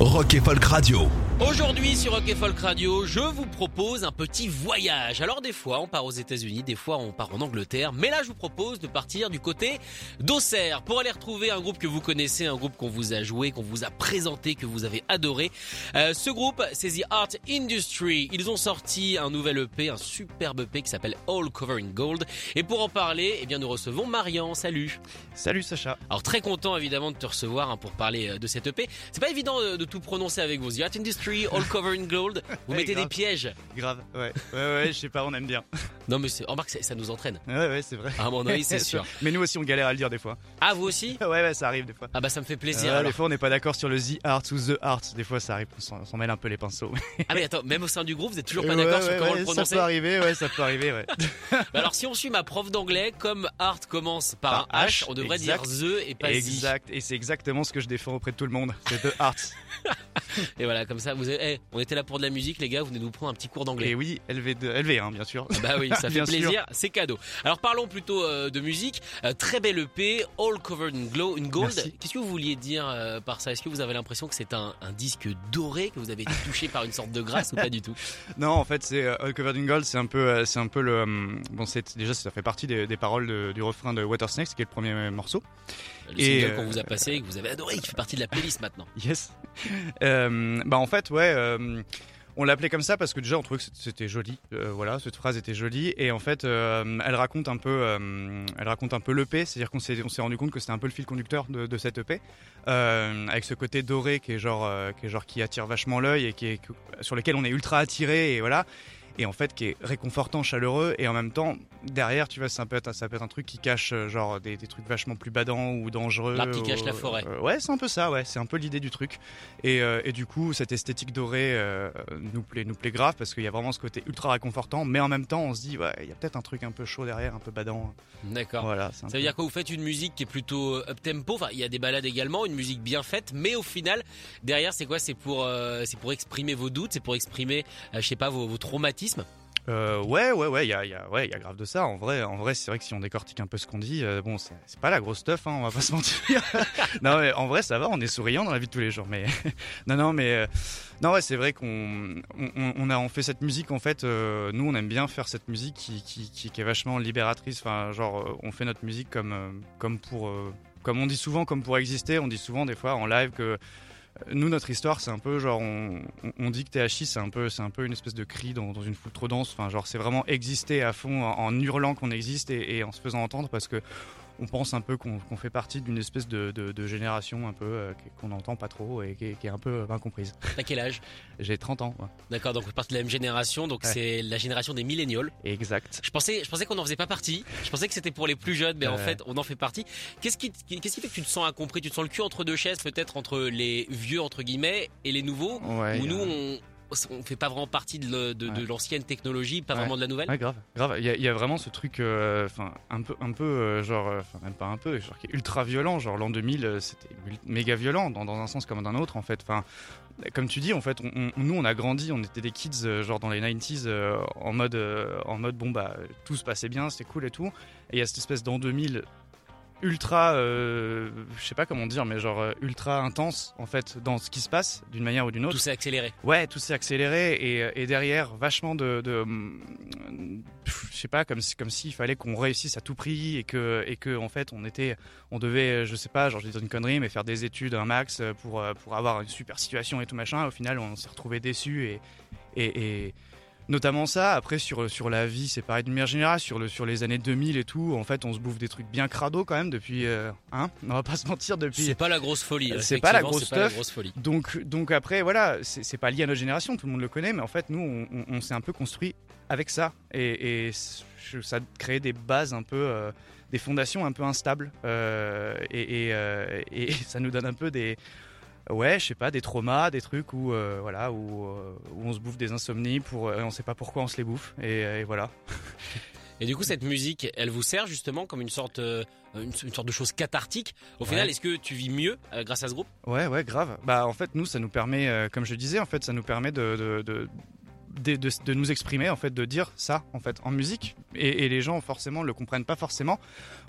Rock et Folk Radio. Aujourd'hui sur Rock et Folk Radio, je vous propose un petit voyage. Alors des fois on part aux États-Unis, des fois on part en Angleterre, mais là je vous propose de partir du côté d'Auxerre pour aller retrouver un groupe que vous connaissez, un groupe qu'on vous a joué, qu'on vous a présenté, que vous avez adoré. Euh, ce groupe, c'est The Art Industry. Ils ont sorti un nouvel EP, un superbe EP qui s'appelle All Covering Gold. Et pour en parler, eh bien nous recevons Marian. Salut. Salut Sacha. Alors très content évidemment de te recevoir hein, pour parler euh, de cette EP. C'est pas évident euh, de, de tout prononcer avec vous. The Art Industry, All Covered in Gold. Vous Ouais, mettez des pièges. Grave, ouais. Ouais, ouais, je sais pas, on aime bien. Non mais remarque, ça, ça nous entraîne. Ouais, ouais, c'est vrai. À mon avis, c'est sûr. Mais nous aussi, on galère à le dire des fois. Ah vous aussi Ouais, ouais, ça arrive des fois. Ah bah ça me fait plaisir. Euh, des fois, on n'est pas d'accord sur le The Art ou The Art. Des fois, ça arrive, on s'en- mêle un peu les pinceaux. Ah mais attends, même au sein du groupe, vous êtes toujours pas d'accord ouais, sur comment le Ça prononcer peut arriver, ouais, ça peut arriver, ouais. Bah Alors si on suit ma prof d'anglais, comme art commence par, Par un H, H, on devrait exact. dire the et pas the. exact. Et c'est exactement ce que je défends auprès de tout le monde. C'est The Art. Et voilà, comme ça, vous avez, eh, on était là pour de la musique, les gars, vous venez nous prendre un petit cours d'anglais. Et oui, LV2, LV1, bien sûr. Bah oui, ça fait plaisir, c'est cadeau. Alors parlons plutôt euh, de musique. Euh, très belle EP, All Covered in Glow, in Gold. Qu'est-ce que vous vouliez dire euh, par ça? Est-ce que vous avez l'impression que c'est un, un disque doré, que vous avez été touché par une sorte de grâce ou pas du tout? Non, en fait, c'est All Covered in Gold, c'est un peu, c'est un peu le. hum, bon, c'est déjà, ça fait partie des, des paroles de- du refrain de Water Snakes, qui est le premier morceau. Le Et, qu'on vous a passé et que vous avez adoré, qui fait partie de la playlist maintenant. Yes. Euh, bah en fait, ouais. euh, on l'appelait comme ça parce que déjà on trouvait que c'était joli, Euh, voilà, cette phrase était jolie et en fait elle raconte un peu, elle raconte un peu l'EP, c'est-à-dire qu'on s'est on s'est rendu compte que c'était un peu le fil conducteur de, cette EP, avec ce côté doré qui qui est genre qui attire vachement l'œil et qui est sur lequel on est ultra attiré et voilà et en fait qui est réconfortant, chaleureux et en même temps derrière tu vois ça peut être ça peut être un truc qui cache euh, genre des, des trucs vachement plus badants ou dangereux. L'arbre qui cache la ou- forêt. euh, ouais c'est un peu ça ouais c'est un peu l'idée du truc et, euh, et du coup cette esthétique dorée euh, nous plaît nous plaît grave parce qu'il y a vraiment ce côté ultra réconfortant mais en même temps on se dit ouais il y a peut-être un truc un peu chaud derrière un peu badant D'accord. voilà Ça veut peu- dire que vous faites une musique qui est plutôt up tempo. Enfin, il y a des balades également, une musique bien faite, mais au final, derrière, c'est quoi? C'est pour, euh, c'est pour exprimer vos doutes, c'est pour exprimer, euh, je sais pas, vos, vos traumatismes? Euh, ouais, ouais, ouais, il y a, grave de ça. En vrai, en vrai, c'est vrai que si on décortique un peu ce qu'on dit, euh, bon, c'est pas la grosse stuff, hein, on va pas se mentir. non, mais en vrai, ça va, on est souriant dans la vie de tous les jours. Mais non, non, mais euh, non, ouais, c'est vrai qu'on on, on- on a on fait cette musique en fait. nous, on aime bien faire cette musique qui, qui, qui, est vachement libératrice. Enfin, genre, on fait notre musique comme comme pour comme on dit souvent, comme pour exister. On dit souvent des fois en live que nous, notre histoire, c'est un peu genre, on, dit que THI, c'est un peu, c'est un peu une espèce de cri dans, une foule trop dense. Enfin, genre, c'est vraiment exister à fond en, hurlant qu'on existe et en se faisant entendre parce que on pense un peu qu'on fait partie d'une espèce de, de- de génération un peu euh, qu'on n'entend pas trop et qui est, qui est un peu euh, incomprise. T'as quel âge? J'ai 30 ans, ouais. D'accord, donc vous partez de la même génération, donc Ouais. c'est la génération des millénials. exact. Je pensais, je pensais qu'on n'en faisait pas partie. Je pensais que c'était pour les plus jeunes, mais en Ouais. fait, on en fait partie. Qu'est-ce qui, qu'est-ce qui fait que tu te sens incompris? Tu te sens le cul entre deux chaises, peut-être entre les vieux entre guillemets et les nouveaux? Ouais, nous, on, on fait pas vraiment partie de, Ouais. l'ancienne technologie, pas Ouais. vraiment de la nouvelle. Ouais, grave, grave. Il y a, il y a vraiment ce truc, euh, enfin, un peu, un peu, euh, genre, euh, enfin, même pas un peu, genre, qui est ultra violent. Genre, l'an 2000, euh, c'était méga violent, dans, dans un sens comme dans un autre, en fait. Enfin, comme tu dis, en fait, on- on- nous, on a grandi, on était des kids, euh, genre, dans les 90s, euh, en mode, en mode, bon, bah, tout se passait bien, c'était cool et tout. Et il y a cette espèce d'an 2000 ultra, euh, je sais pas comment dire, mais genre euh, ultra intense en fait dans ce qui se passe d'une manière ou d'une autre. Tout s'est accéléré. Ouais, tout s'est accéléré et, et derrière vachement de, je sais pas comme si, comme s'il fallait qu'on réussisse à tout prix et que et que en fait on était on devait je sais pas genre je dire une connerie mais faire des études un max pour euh, pour avoir une super situation et tout machin. Au final on s'est retrouvé et et, et notamment ça après sur sur la vie c'est pareil d'une manière générale sur le sur les années 2000 et tout en fait on se bouffe des trucs bien crado quand même depuis euh, hein on va pas se mentir depuis C'est pas la grosse folie. C'est pas la grosse c'est pas la stuff. grosse folie. donc, donc après, voilà, c'est pas lié à notre génération, tout le monde le connaît, mais en fait, nous, on, on- on s'est un peu construit avec ça. Et, ça crée des bases un peu, euh, des fondations un peu instables euh, et, et, euh, et ça nous donne un peu des ouais je sais pas des traumas des trucs où euh, voilà où, euh, où on se bouffe des insomnies pour euh, on sait pas pourquoi on se les bouffe et, et voilà Et du coup, cette musique, elle vous sert justement comme une sorte, euh, une, une sorte de chose cathartique. Au final, Ouais. est-ce que tu vis mieux euh, grâce à ce groupe? Ouais, ouais, grave. Bah, en fait, nous, ça nous permet, euh, comme je disais, en fait, ça nous permet de, de, de, de, nous exprimer, en fait, de dire ça, en fait, en musique. Et, les gens, forcément, le comprennent pas forcément,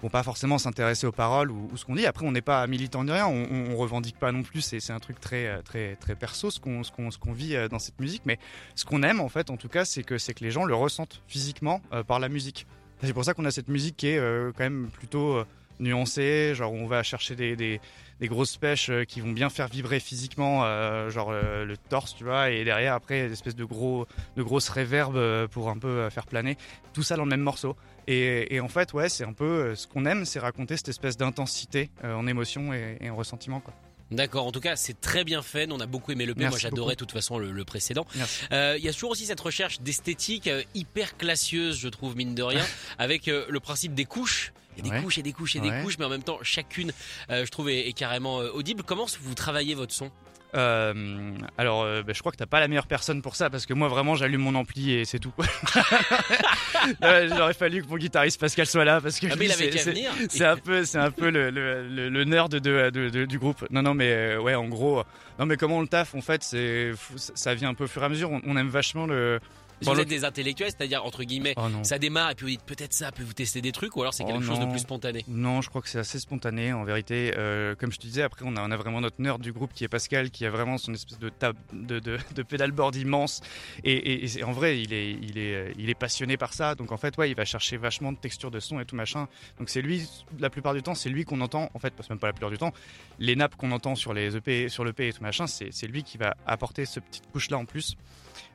vont pas forcément s'intéresser aux paroles ou, ou ce qu'on dit. Après, on n'est pas militant ni rien, on, on revendique pas non plus. C'est, un truc très, euh, très, très perso, ce qu'on, ce qu'on, vit euh, dans cette musique. Mais ce qu'on aime, en fait, en tout cas, c'est que, c'est que les gens le ressentent physiquement euh, par la musique. C'est pour ça qu'on a cette musique qui est quand même plutôt nuancée, genre on va chercher des, des, des grosses pêches euh, qui vont bien faire vibrer physiquement, euh, genre euh, le torse, tu vois, et derrière après des espèces de gros, de grosses réverbes pour un peu faire planer. Tout ça dans le même morceau. Et, et en fait, ouais, c'est un peu ce qu'on aime, c'est raconter cette espèce d'intensité euh, en émotion et, et en ressentiment, quoi. D'accord, en tout cas, c'est très bien fait. On a beaucoup aimé le P. Moi, j'adorais de toute façon le, le précédent. Euh, Il y a toujours aussi cette recherche d'esthétique euh, hyper classieuse, je trouve, mine de rien, avec euh, le principe des couches. Il y a des Ouais. couches et des couches et des Ouais. couches, mais en même temps, chacune, euh, je trouve, est, est carrément euh, audible. Comment vous travaillez votre son? Euh, alors, euh, bah, je crois que t'as pas la meilleure personne pour ça parce que moi vraiment j'allume mon ampli et c'est tout. aurait fallu que mon guitariste Pascal soit là parce que Ah, mais il avait c'est- un peu, c'est un peu le, le, le, le nerd de, de- de- du groupe. Non, non, mais ouais, en gros, non, mais comment on le taffe en fait, c'est, ça- vient un peu au fur et à mesure. On, on aime vachement le. Vous le- êtes des intellectuels, c'est-à-dire entre guillemets, Oh ça démarre et puis vous dites peut-être ça, puis vous testez des trucs, ou alors c'est quelque Oh chose de plus spontané. Non, je crois que c'est assez spontané en vérité. Euh, comme je te disais, après on a, on a vraiment notre nerd du groupe qui est Pascal, qui a vraiment son espèce de tab, de, de, de pédalboard immense. Et, et- en vrai, il est, il, est, euh, il est passionné par ça. Donc en fait, ouais, il va chercher vachement de texture de son et tout machin. Donc c'est lui, la plupart du temps, c'est lui qu'on entend. En fait, parce que même pas la plupart du temps, les nappes qu'on entend sur les EP, sur l'EP et tout machin, c'est c'est lui qui va apporter ce petite couche là en plus.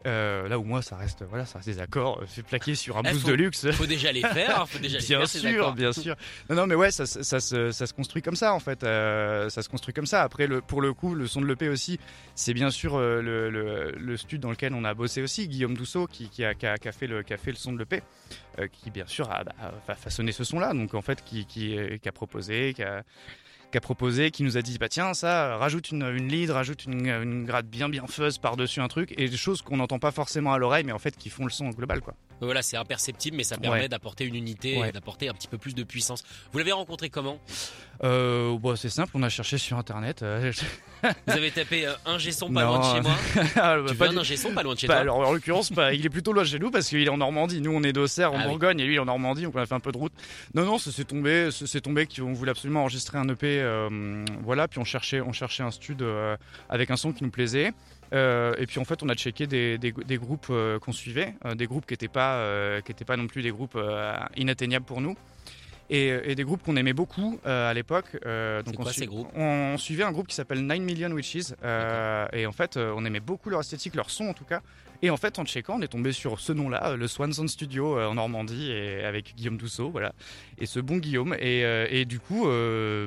Euh, là où moi, ça reste, voilà, ça reste des accords euh, fait plaquer sur un Eh, boost faut- de luxe. Faut déjà les faire, faut déjà les Bien faire, sûr, bien sûr. Non, non, mais ouais, ça, ça, ça se, ça se construit comme ça en fait. Euh, ça se construit comme ça. Après, le, pour le coup, le son de l'EP aussi, c'est bien sûr euh, le, le, le studio dans lequel on a bossé aussi, Guillaume Dousseau, qui, qui, a, qui, a, qui a fait le, qui a fait le son de l'EP, qui bien sûr a, bah, a façonné ce son-là. Donc en fait, qui, qui, qui a proposé, qui a, qui a proposé, qui nous a dit bah tiens ça rajoute une, lead, rajoute une, une grade bien bien fuzz par dessus un truc et des choses qu'on n'entend pas forcément à l'oreille mais en fait qui font le son global quoi. Voilà, c'est imperceptible, mais ça permet Ouais. d'apporter une unité, et d'apporter un petit peu plus de puissance. Vous l'avez rencontré comment? Euh, bon, c'est simple, on a cherché sur internet. euh, Vous avez tapé euh, un son pas Non. loin de chez moi. Ah, bah, Tu pas veux du- un ingé son pas loin de chez Bah, toi? alors en l'occurrence, bah, il est plutôt loin de chez nous parce qu'il est en Normandie. Nous, on est d'Auxerre en Ah oui. Bourgogne et lui, il est en Normandie. Donc on a fait un peu de route. Non, non, ça s'est tombé. tombé qu'on voulait absolument enregistrer un EP. euh, voilà, puis on cherchait, on cherchait un stud euh, avec un son qui nous plaisait. Euh, et puis en fait, on a checké des, des, des groupes euh, qu'on suivait, euh, des groupes qui n'étaient pas, qui étaient pas non plus des groupes inatteignables pour nous. Et, et des groupes qu'on aimait beaucoup à l'époque. Donc on, quoi sui- ces groupes? on suivait un groupe qui s'appelle 9 Million Witches. et en fait, on aimait beaucoup leur esthétique, leur son en tout cas. Et en fait, en checkant, on est tombé sur ce nom-là, euh, le Swanson Studio euh, en Normandie, et avec Guillaume Dousseau, voilà. Et ce bon Guillaume. Et, euh, du coup,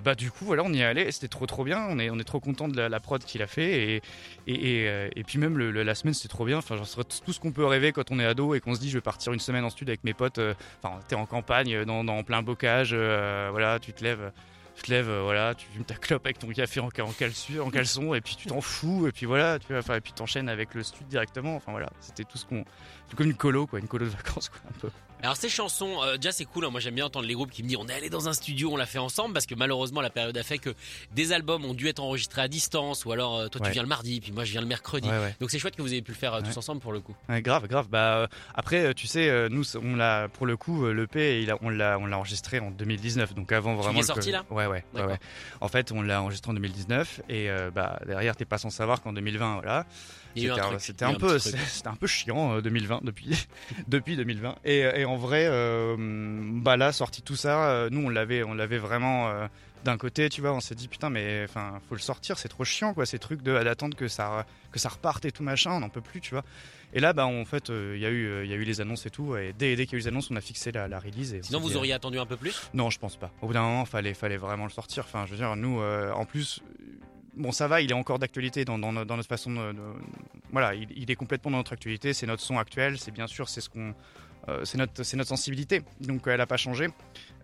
bah du coup, voilà, on y est allé. C'était trop trop bien. On est on est trop content de la, prod qu'il a fait. Et puis même la semaine, c'était trop bien. Enfin, genre, tout ce qu'on peut rêver quand on est ado et qu'on se dit, je vais partir une semaine en studio avec mes potes. Enfin, t'es en campagne, dans, plein bocage. voilà, tu te lèves. Tu te lèves, euh, voilà, tu fumes ta clope avec ton café en, calsu- en caleçon, et puis tu t'en fous, et puis voilà, tu vois, et puis t'enchaînes avec le studio directement. Enfin voilà, c'était tout ce qu'on, comme une colo, quoi, une colo de vacances, quoi, un peu. Alors ces chansons, euh, déjà c'est cool, hein. moi j'aime bien entendre les groupes qui me disent on est allé dans un studio, on l'a fait ensemble, parce que malheureusement la période a fait que des albums ont dû être enregistrés à distance, ou alors euh, toi tu viens le mardi, puis moi je viens le mercredi. Ouais, ouais. Donc c'est chouette que vous ayez pu le faire euh, tous ensemble pour le coup. Grave, grave. Bah euh, après, tu sais, nous, on l'a pour le coup, l'EP, il a- on l'a, on l'a enregistré en 2019, donc avant vraiment. l'es le sorti, là? Ouais, ouais. En fait, on l'a enregistré en 2019 et bah derrière, t'es pas sans savoir qu'en 2020, voilà. C'était un un peu, c'était un peu chiant euh, 2020 depuis depuis 2020. Et, et en vrai, euh, bah là, sorti tout ça, euh, nous on l'avait, on l'avait vraiment euh, d'un côté, tu vois, on s'est dit putain, mais enfin, faut le sortir, c'est trop chiant quoi, ces trucs de d'attendre que ça que ça reparte et tout machin, on n'en peut plus, tu vois. Et là, bah en fait, euh, il y a eu, euh, il y a eu les annonces et tout, et dès, dès qu'il y a eu les annonces, on a fixé la, la release. Et Sinon vous dit, euh, auriez attendu un peu plus? Non, je pense pas. Au bout d'un moment, fallait, fallait vraiment le sortir. Enfin, je veux dire, nous, euh, en plus, euh, bon, ça va, il est encore d'actualité dans, dans, no- dans notre façon de, de- voilà, il, il est complètement dans notre actualité. C'est notre son actuel. C'est bien sûr, c'est ce qu'on, euh, c'est notre, notre sensibilité. Donc elle a pas changé.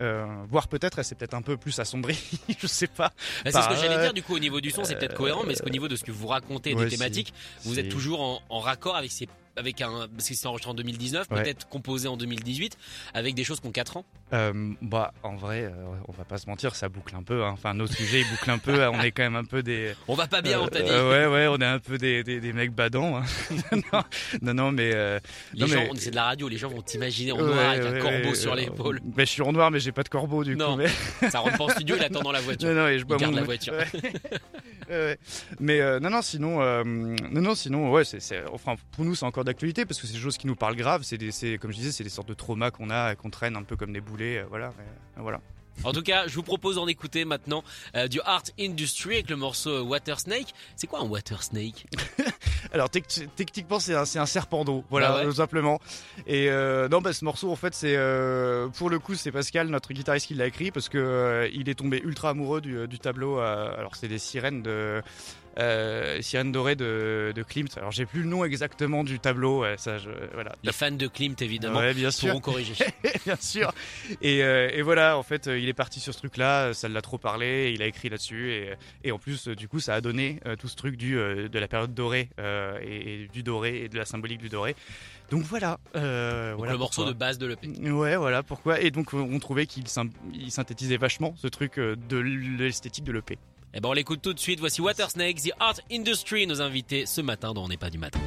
Euh, voire peut-être, elle s'est peut-être un peu plus assombrie. je sais pas. Bah, c'est ce que j'allais dire. Du coup, au niveau du son, c'est peut-être cohérent, mais est-ce qu'au niveau de ce que vous racontez ouais, des thématiques, vous êtes toujours en, en raccord avec ces avec un parce que c'est enregistré en 2019, Ouais. peut-être composé en 2018, avec des choses qui ont 4 ans. Euh, bah, en vrai, euh, on va pas se mentir, ça boucle un peu. hein. Enfin, nos sujets, bouclent un peu. on est quand même un peu des. On va pas bien, on t'a dit. Euh, ouais, ouais, on est un peu des, des, des mecs badants. hein. non, non, non, mais. les non, gens, mais- c'est de la radio, les gens vont t'imaginer en Ouais, noir avec un corbeau sur l'épaule. Ben, je suis en noir, mais j'ai pas de corbeau du Non. coup. Mais... Ça rentre pas en studio, il attend dans la voiture. non, non, et je bois garde mon- la voiture. Mais non, non, sinon, non, non, sinon, ouais, c'est, c'est- enfin, pour nous, c'est encore d'actualité parce que c'est des choses qui nous parlent grave. C'est, des, c'est comme je disais, c'est des sortes de traumas qu'on a, qu'on traîne un peu comme des boulets, euh, voilà. mais, euh, voilà. En tout cas, je vous propose d'en écouter maintenant euh, du Art Industry avec le morceau Water Snake. C'est quoi un Water Snake? Alors tec- techniquement c'est un, c'est un serpent d'eau, voilà Ah ouais tout simplement. Et euh, non bah ce morceau en fait c'est euh, pour le coup c'est Pascal notre guitariste qui l'a écrit parce que il est tombé ultra amoureux du, du tableau. alors c'est des sirènes de euh, sirènes dorées de, de Klimt. Alors j'ai plus le nom exactement du tableau, ça je voilà. Les fans de Klimt, évidemment, Ouais, bien sûr. pourront corriger. bien sûr. Et, euh, et voilà, en fait, euh, il est parti sur ce truc-là, ça l'a trop parlé, il a écrit là-dessus, et, et en plus, euh, du coup, ça a donné tout ce truc du, de la période dorée, euh, et, et du doré, et de la symbolique du doré. Donc voilà. Donc voilà le morceau de base de l'EP. Ouais, voilà pourquoi. Et donc, on trouvait qu'il synthétisait vachement ce truc de l'esthétique de l'EP. Eh ben on l'écoute tout de suite. Voici Water Snake, The Art Industry, nos invités ce matin dans On n'est pas du matin.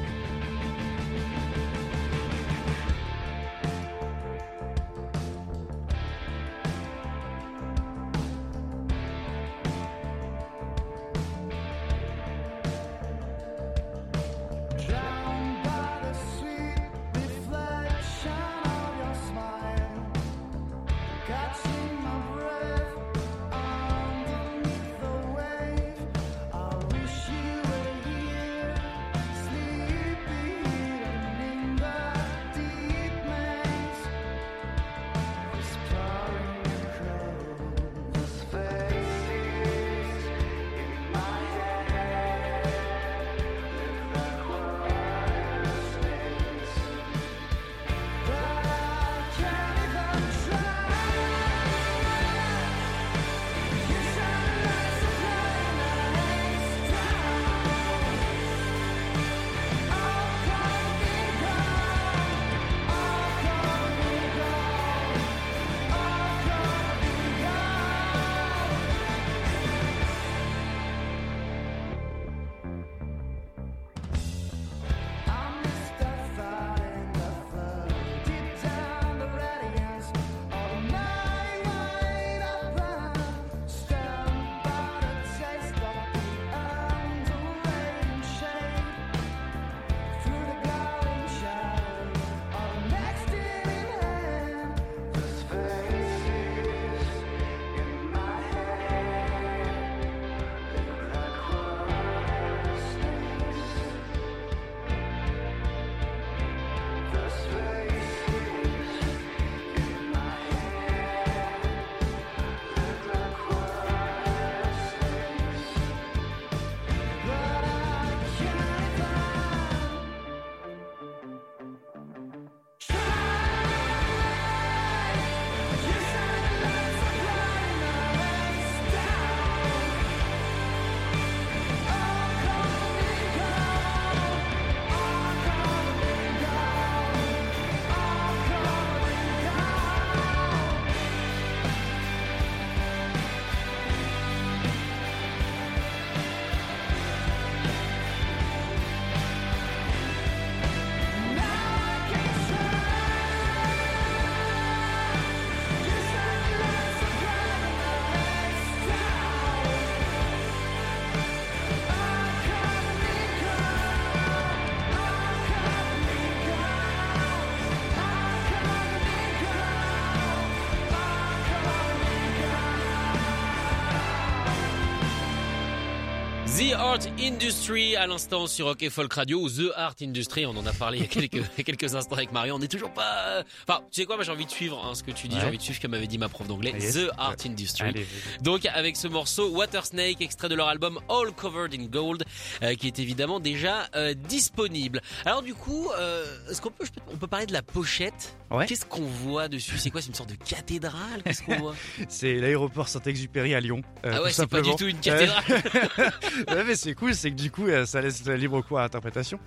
The Art Industry à l'instant sur Rock et Folk Radio ou The Art Industry on en a parlé il y a quelques, il y a quelques instants avec Marion. On n'est toujours pas enfin tu sais quoi moi j'ai envie de suivre hein, ce que tu dis. Ouais. j'ai envie de suivre comme m'avait dit ma prof d'anglais. Yes. The Art Industry Allez, donc avec ce morceau Water Snake extrait de leur album All Covered in Gold euh, qui est évidemment déjà euh, disponible. Alors du coup euh, est-ce qu'on peut peux- on peut parler de la pochette? Ouais. qu'est-ce qu'on voit dessus? C'est quoi c'est une sorte de cathédrale? Qu'est-ce qu'on voit? C'est l'aéroport Saint-Exupéry à Lyon. euh, ah ouais c'est pas du tout une cathédrale. Ouais, mais c'est cool, c'est que du coup, euh, ça laisse libre cours à l'interprétation.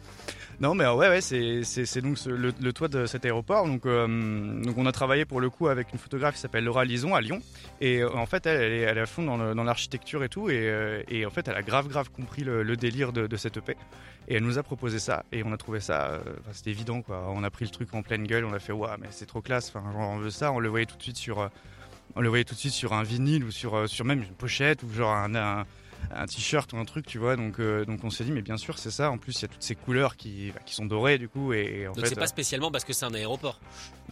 Non, mais euh, ouais, ouais, c'est donc le, toit de cet aéroport. Donc, euh, donc, on a travaillé pour le coup avec une photographe qui s'appelle Laura Lison à Lyon. Et en fait, elle, est, à fond dans l'architecture et tout. Et, en fait, elle a grave, grave compris le, délire de, cette EP. Et elle nous a proposé ça. Et on a trouvé ça, euh, c'était évident, quoi. On a pris le truc en pleine gueule. On a fait, waouh, mais c'est trop classe. Enfin, genre, on veut ça. On le voyait tout de suite sur. euh, on le voyait tout de suite sur un vinyle ou sur, sur même une pochette ou genre un, un t-shirt ou un truc, tu vois. Donc, euh, donc on s'est dit, mais bien sûr, c'est ça. En plus, il y a toutes ces couleurs qui, bah, qui sont dorées, du coup. Et, en donc c'est pas euh, spécialement parce que c'est un aéroport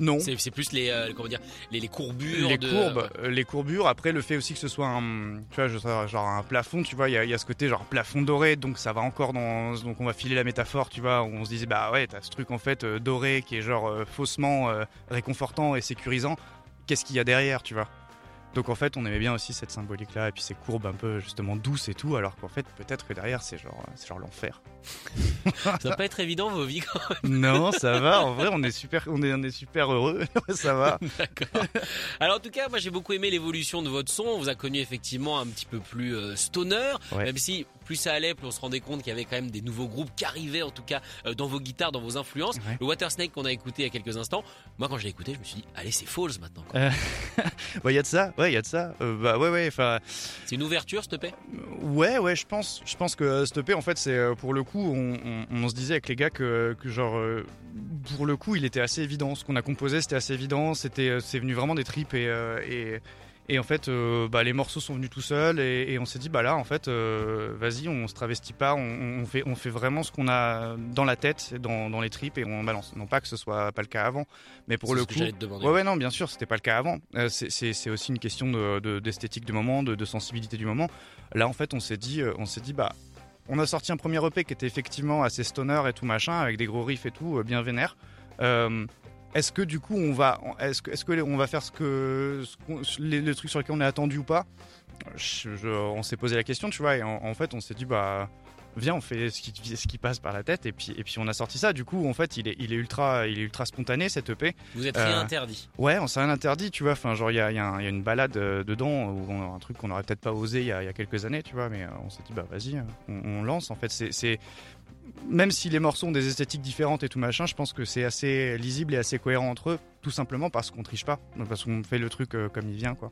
non. c'est c'est plus les euh, comment dire les, les courbures Les de- courbes, les courbures. Après, le fait aussi que ce soit un, tu vois, genre un plafond, tu vois, il y, a- y a ce côté genre plafond doré, donc ça va encore dans, donc on va filer la métaphore, tu vois, où on se disait bah ouais, t'as ce truc en fait doré qui est genre faussement réconfortant et sécurisant. Qu'est-ce qu'il y a derrière, tu vois? Donc en fait, on aimait bien aussi cette symbolique-là et puis ces courbes un peu justement douces et tout, alors qu'en fait, peut-être que derrière, c'est genre, euh, c'est genre l'enfer. ça va pas être évident vos vies quand non, ça va. En vrai, on est super, on est, on est super heureux. ça va. même d'accord alors en tout cas moi j'ai beaucoup aimé l'évolution de votre son on vous a connu effectivement un petit peu plus euh, stoner Ouais. même si plus ça allait plus on se rendait compte qu'il y avait quand même des nouveaux groupes qui arrivaient en tout cas euh, dans vos guitares dans vos influences Ouais. le Water Snake qu'on a écouté il y a quelques instants moi quand je l'ai écouté je me suis dit allez c'est Falls maintenant. Ouais, il y a de ça. Ouais, il y a de ça. Euh, bah ouais, ouais. Enfin. c'est une ouverture s'il te plaît? Ouais, ouais, je pense. Je pense que euh, cette EP, en fait, c'est euh, pour le coup, on, on- on se disait avec les gars que, que genre, euh, pour le coup, il était assez évident. Ce qu'on a composé, c'était assez évident. C'était, euh, c'est venu vraiment des tripes et euh, et, et en fait, euh, bah, les morceaux sont venus tout seuls et, et on s'est dit, bah là, en fait, euh, vas-y, on se travestit pas, on, on fait, on fait vraiment ce qu'on a dans la tête, dans, dans les tripes et on balance. Non pas que ce soit pas le cas avant, mais pour le ce que coup, j'allais te Ouais, ouais, non, bien sûr, c'était pas le cas avant. Euh, c'est- aussi une question de- de- d'esthétique du moment, de, de sensibilité du moment. Là, en fait, on s'est dit, euh, on s'est dit, bah, on a sorti un premier EP qui était effectivement assez stoner et tout machin, avec des gros riffs et tout, bien vénère. Est-ce que du coup, on va, est-ce que, on va faire ce que, sur lesquels on est attendu ou pas? On s'est posé la question, tu vois, et en fait, on s'est dit, bah. Viens, on fait ce qui, ce qui passe par la tête et puis, et puis on a sorti ça. Du coup, en fait, il est, il est ultra, il est ultra spontané cette EP. vous êtes Euh, rien interdit Ouais, on s'est rien interdit, tu vois. Enfin, genre, il y a, y a y a une balade euh, dedans, où on, un truc qu'on aurait peut-être pas osé il y, y a quelques années, tu vois. Mais euh, on s'est dit, bah vas-y, euh, on, on lance. En fait, c'est-. Même si les morceaux ont des esthétiques différentes et tout machin, je pense que c'est assez lisible et assez cohérent entre eux, tout simplement parce qu'on triche pas, parce qu'on fait le truc euh, comme il vient, quoi.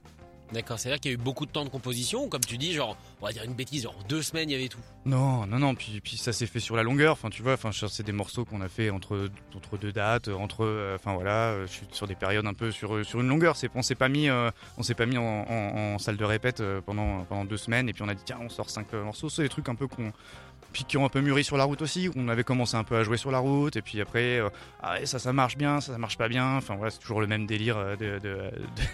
D'accord c'est à dire qu'il y a eu beaucoup de temps de composition comme tu dis genre on va dire une bêtise genre en deux semaines il y avait tout Non, non, non. Puis, ça s'est fait sur la longueur. Enfin, tu vois. Enfin, c'est des morceaux qu'on a fait entre deux dates, entre. euh, Enfin voilà. euh, Je suis sur des périodes un peu sur une longueur. On s'est pas mis euh, pas mis en, salle de répète euh, pendant pendant deux semaines et puis on a dit tiens on sort cinq euh, morceaux. C'est des trucs un peu qu'on puis qui ont un peu mûri sur la route aussi. On avait commencé un peu à jouer sur la route et puis après euh, ah ça ça marche bien, ça ça marche pas bien. Enfin voilà c'est toujours le même délire euh, de, de, de,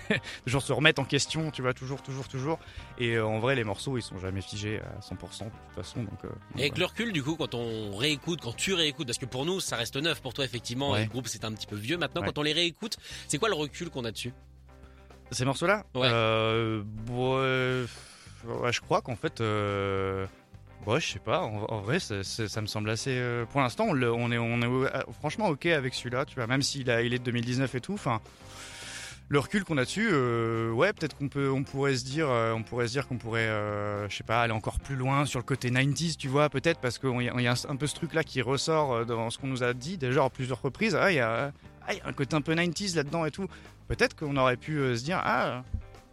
de genre se remettre en question. Tu vois toujours toujours toujours. Et euh, en vrai les morceaux ils sont jamais figés à 100% de toute façon. Donc, euh, donc, Et avec le recul, du coup, quand on réécoute, quand tu réécoutes, parce que pour nous, ça reste neuf, pour toi, effectivement, Ouais. le groupe, c'est un petit peu vieux maintenant, Ouais. quand on les réécoute, c'est quoi le recul qu'on a dessus? Ces morceaux-là? Ouais. Euh, bon, ouais, je crois qu'en fait. Ouais, je sais pas. En, vrai, ça me semble assez. euh, pour l'instant, on, est, on est euh, franchement OK avec celui-là, tu vois. Même s'il il est de 2019 et tout. Enfin. Le recul qu'on a dessus, euh, ouais, peut-être qu'on peut, on pourrait se dire, on pourrait se dire qu'on pourrait, je sais pas, aller encore plus loin sur le côté 90s, tu vois, peut-être parce qu'il y, a- un, peu ce truc-là qui ressort dans ce qu'on nous a dit déjà à plusieurs reprises. Ah, il y a, ah, il y a un côté un peu 90s là-dedans et tout. Peut-être qu'on aurait pu se dire, ah,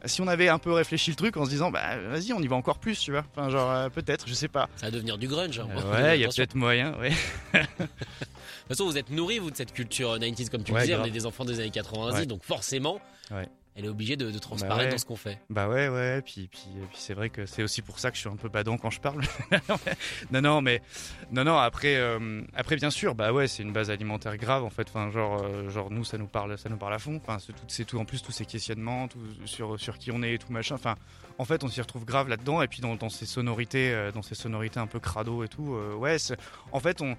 si on avait un peu réfléchi le truc en se disant, bah vas-y, on y va encore plus, tu vois. Enfin, genre, euh, peut-être, je sais pas. Ça va devenir du grunge. hein. Euh, ouais, il y a peut-être moyen, ouais. De toute façon, vous êtes nourris, vous, de cette culture 90s, comme tu Ouais, disais, on est des enfants des années 90, Ouais. donc forcément. Ouais. Elle est obligée de, de transparaître Bah ouais. dans ce qu'on fait. Bah ouais, ouais, puis, puis, puis c'est vrai que c'est aussi pour ça que je suis un peu badant quand je parle. non, non, mais non, non. Après, euh, après, bien sûr, bah ouais, c'est une base alimentaire grave en fait. Enfin, genre, euh, genre nous, ça nous parle, ça nous parle à fond. Enfin, c'est tout, en plus tous ces questionnements, tout sur sur qui on est et tout machin. Enfin, en fait, on s'y retrouve grave là-dedans. Et puis dans, dans ces sonorités, euh, dans ces sonorités un peu crado et tout. euh, ouais, en fait, on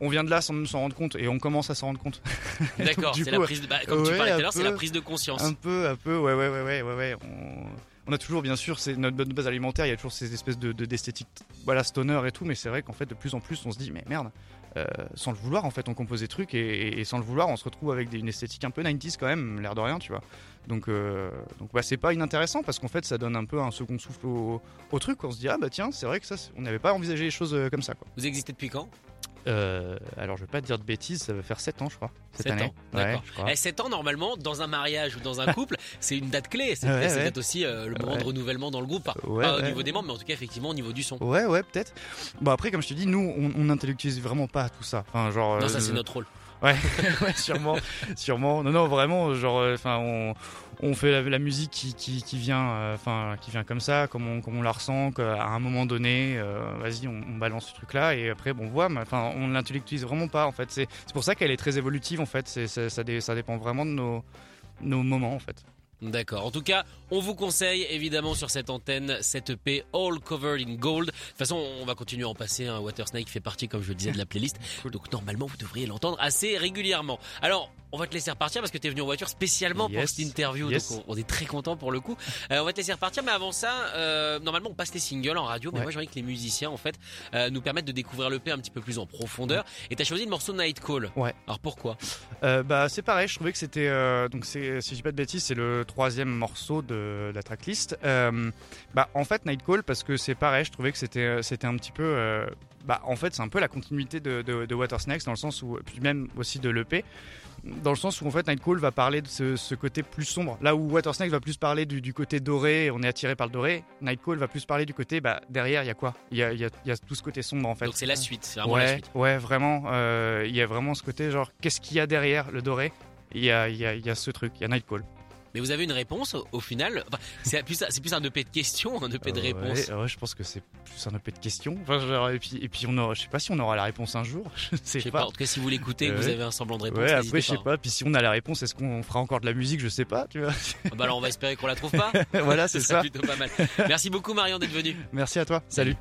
on vient de là sans même s'en rendre compte et on commence à s'en rendre compte. D'accord, c'est la prise de, bah, comme tu parlais tout à l'heure, c'est la prise de conscience. Un peu, un peu, ouais, ouais, ouais, ouais, ouais, ouais. On, on a toujours, bien sûr, c'est notre bonne base alimentaire. Il y a toujours ces espèces de de- d'esthétique, voilà, stoner et tout. Mais c'est vrai qu'en fait, de plus en plus, on se dit, mais merde, euh, sans le vouloir, en fait, on compose des trucs et, et- et sans le vouloir, on se retrouve avec des- une esthétique un peu 90s quand même, l'air de rien, tu vois. Donc, euh, donc, bah, c'est pas inintéressant parce qu'en fait, ça donne un peu un second souffle au, au truc. On se dit, ah bah tiens, c'est vrai que ça, on n'avait pas envisagé les choses euh, comme ça, quoi. Vous existez depuis quand? Euh, alors, je vais pas te dire de bêtises, ça va faire 7 ans, je crois, cette 7 année. ans, Ouais, d'accord. je crois. Eh, 7 ans, normalement, dans un mariage ou dans un couple, c'est une date clé. C'est Ouais, ouais. peut-être aussi euh, le moment Ouais. de renouvellement dans le groupe. Pas, Ouais, pas au ouais. niveau des membres, mais en tout cas, effectivement, au niveau du son. Ouais, ouais, peut-être. Bon, après, comme je te dis, nous, on, on intellectualise vraiment pas tout ça. Enfin, genre. Non, euh, ça, c'est notre rôle. Ouais, sûrement, sûrement. Non, non, vraiment, genre, euh, enfin, on, on fait la, musique qui, qui, vient, euh, enfin, qui vient comme ça, comme on, comme on la ressent, qu'à un moment donné, euh, vas-y, on, balance ce truc-là, et après, bon, on voit, mais enfin, on l'intellectualise vraiment pas, en fait. C'est, pour ça qu'elle est très évolutive, en fait. C'est- ça, ça dépend vraiment de nos, nos moments, en fait. D'accord. En tout cas, on vous conseille évidemment sur cette antenne cette EP All Covered in Gold. De toute façon, on va continuer à en passer. Un Watersnake fait partie, comme je le disais, de la playlist. Donc normalement, vous devriez l'entendre assez régulièrement. Alors, on va te laisser repartir parce que tu es venu en voiture spécialement pour cette interview. Yes. Donc on, on est très content pour le coup. Euh, on va te laisser repartir, mais avant ça, euh, normalement, on passe les singles en radio. Mais Ouais. moi, j'ai envie que les musiciens, en fait, euh, nous permettent de découvrir l'EP un petit peu plus en profondeur. Et tu as choisi le morceau Night Call. Ouais. Alors pourquoi? Bah c'est pareil, je trouvais que c'était donc si je dis pas de bêtises, c'est le troisième morceau de la tracklist. Euh, bah en fait Nightcall parce que c'est pareil, je trouvais que c'était euh, c'était un petit peu euh, bah en fait c'est un peu la continuité de, de, de Water Snakes dans le sens où puis même aussi de l'EP dans le sens où en fait Nightcall va parler de ce, ce côté plus sombre. Là où Water Snakes va plus parler du, du côté doré, on est attiré par le doré. Nightcall va plus parler du côté bah derrière il y a quoi? Il y a, il y, a, il y a tout ce côté sombre en fait. Donc c'est la suite. C'est vraiment la Ouais, suite. ouais, vraiment. euh, Il y a vraiment ce côté genre, qu'est-ce qu'il y a derrière le doré? Il y a, il y, a, il y a ce truc, il y a Nightcall. Mais vous avez une réponse au, final Enfin, C'est plus, plus un EP de questions, un EP de Euh, réponses. ouais, ouais, je pense que c'est plus un peu de questions. Enfin, genre, et puis, et puis on aura, je sais pas si on aura la réponse un jour. Je sais Je sais pas. pas. En tout cas, si vous l'écoutez, vous avez un semblant de réponse. Ouais, après, je sais pas. Puis si on a la réponse, est-ce qu'on fera encore de la musique Je sais pas, tu vois. Ah Bah alors, on va espérer qu'on la trouve pas. voilà, Ce c'est ça. plutôt pas mal. Merci beaucoup, Marion, d'être venu. Merci à toi. Salut.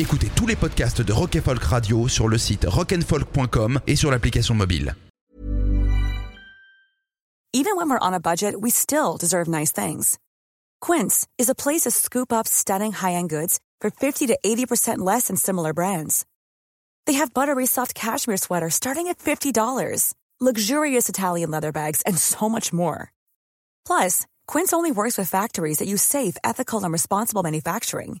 Écoutez tous les podcasts de Rock Folk Radio sur le site rockandfolk.com et sur l'application mobile. Even when we're on a budget, we still deserve nice things. Quince is a place to scoop up stunning high-end goods for 50 to 80% less than similar brands. They have buttery soft cashmere sweaters starting at $50, luxurious Italian leather bags, and so much more. Plus, Quince only works with factories that use safe, ethical, and responsible manufacturing.